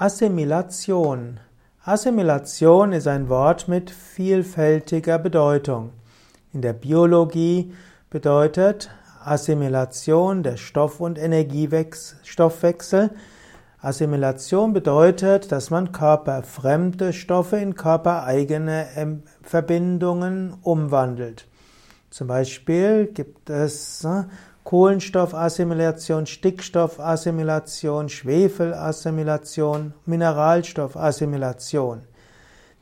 Assimilation. Assimilation ist ein Wort mit vielfältiger Bedeutung. In der Biologie bedeutet Assimilation der Stoff- und Energiestoffwechsel. Assimilation bedeutet, dass man körperfremde Stoffe in körpereigene Verbindungen umwandelt. Zum Beispiel gibt es äh, Kohlenstoffassimilation, Stickstoffassimilation, Schwefelassimilation, Mineralstoffassimilation.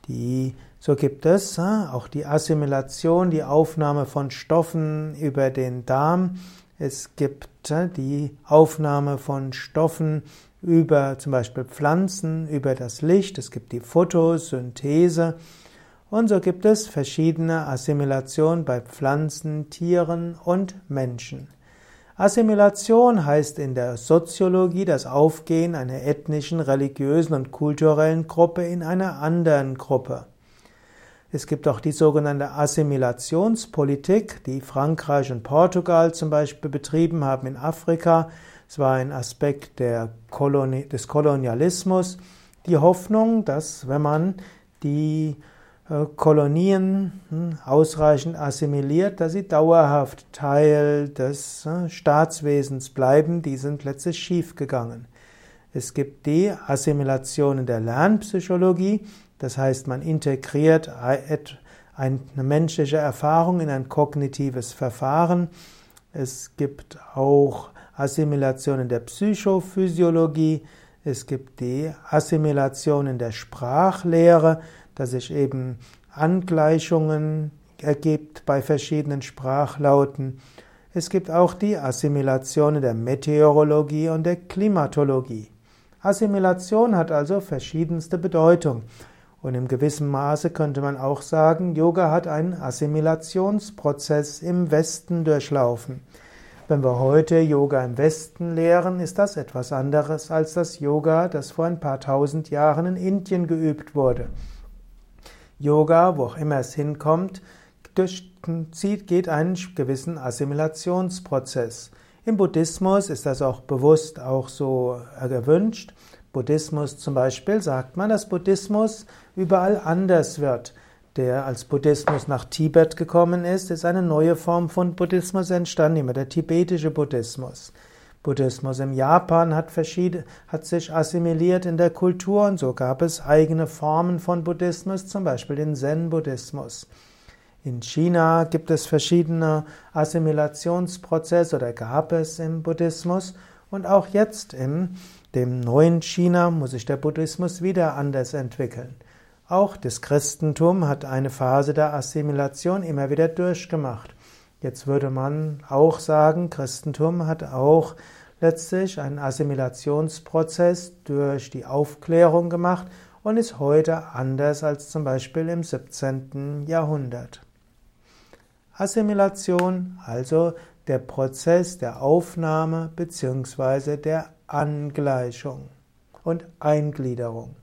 Die, so gibt es auch die Assimilation, die Aufnahme von Stoffen über den Darm. Es gibt die Aufnahme von Stoffen über zum Beispiel Pflanzen, über das Licht. Es gibt die Photosynthese. Und so gibt es verschiedene Assimilationen bei Pflanzen, Tieren und Menschen. Assimilation heißt in der Soziologie das Aufgehen einer ethnischen, religiösen und kulturellen Gruppe in einer anderen Gruppe. Es gibt auch die sogenannte Assimilationspolitik, die Frankreich und Portugal zum Beispiel betrieben haben in Afrika. Es war ein Aspekt Koloni des Kolonialismus. Die Hoffnung, dass wenn man die Kolonien hm, ausreichend assimiliert, dass sie dauerhaft Teil des äh, Staatswesens bleiben, die sind letztlich schiefgegangen. Es gibt die Assimilation in der Lernpsychologie, das heißt, man integriert eine menschliche Erfahrung in ein kognitives Verfahren. Es gibt auch Assimilation in der Psychophysiologie, es gibt die Assimilation in der Sprachlehre, dass sich eben Angleichungen ergibt bei verschiedenen Sprachlauten. Es gibt auch die Assimilation der Meteorologie und der Klimatologie. Assimilation hat also verschiedenste Bedeutung. Und in gewissem Maße könnte man auch sagen, Yoga hat einen Assimilationsprozess im Westen durchlaufen. Wenn wir heute Yoga im Westen lehren, ist das etwas anderes als das Yoga, das vor ein paar tausend Jahren in Indien geübt wurde. Yoga, wo auch immer es hinkommt, geht einen gewissen Assimilationsprozess. Im Buddhismus ist das auch bewusst auch so gewünscht. Buddhismus zum Beispiel sagt man, dass Buddhismus überall anders wird. Der als Buddhismus nach Tibet gekommen ist, ist eine neue Form von Buddhismus entstanden, immer der tibetische Buddhismus. Buddhismus im Japan hat, hat sich assimiliert in der Kultur und so gab es eigene Formen von Buddhismus, zum Beispiel den Zen-Buddhismus. In China gibt es verschiedene Assimilationsprozesse oder gab es im Buddhismus und auch jetzt in dem neuen China muss sich der Buddhismus wieder anders entwickeln. Auch das Christentum hat eine Phase der Assimilation immer wieder durchgemacht. Jetzt würde man auch sagen, Christentum hat auch letztlich einen Assimilationsprozess durch die Aufklärung gemacht und ist heute anders als zum Beispiel im 17. Jahrhundert. Assimilation, also der Prozess der Aufnahme bzw. der Angleichung und Eingliederung.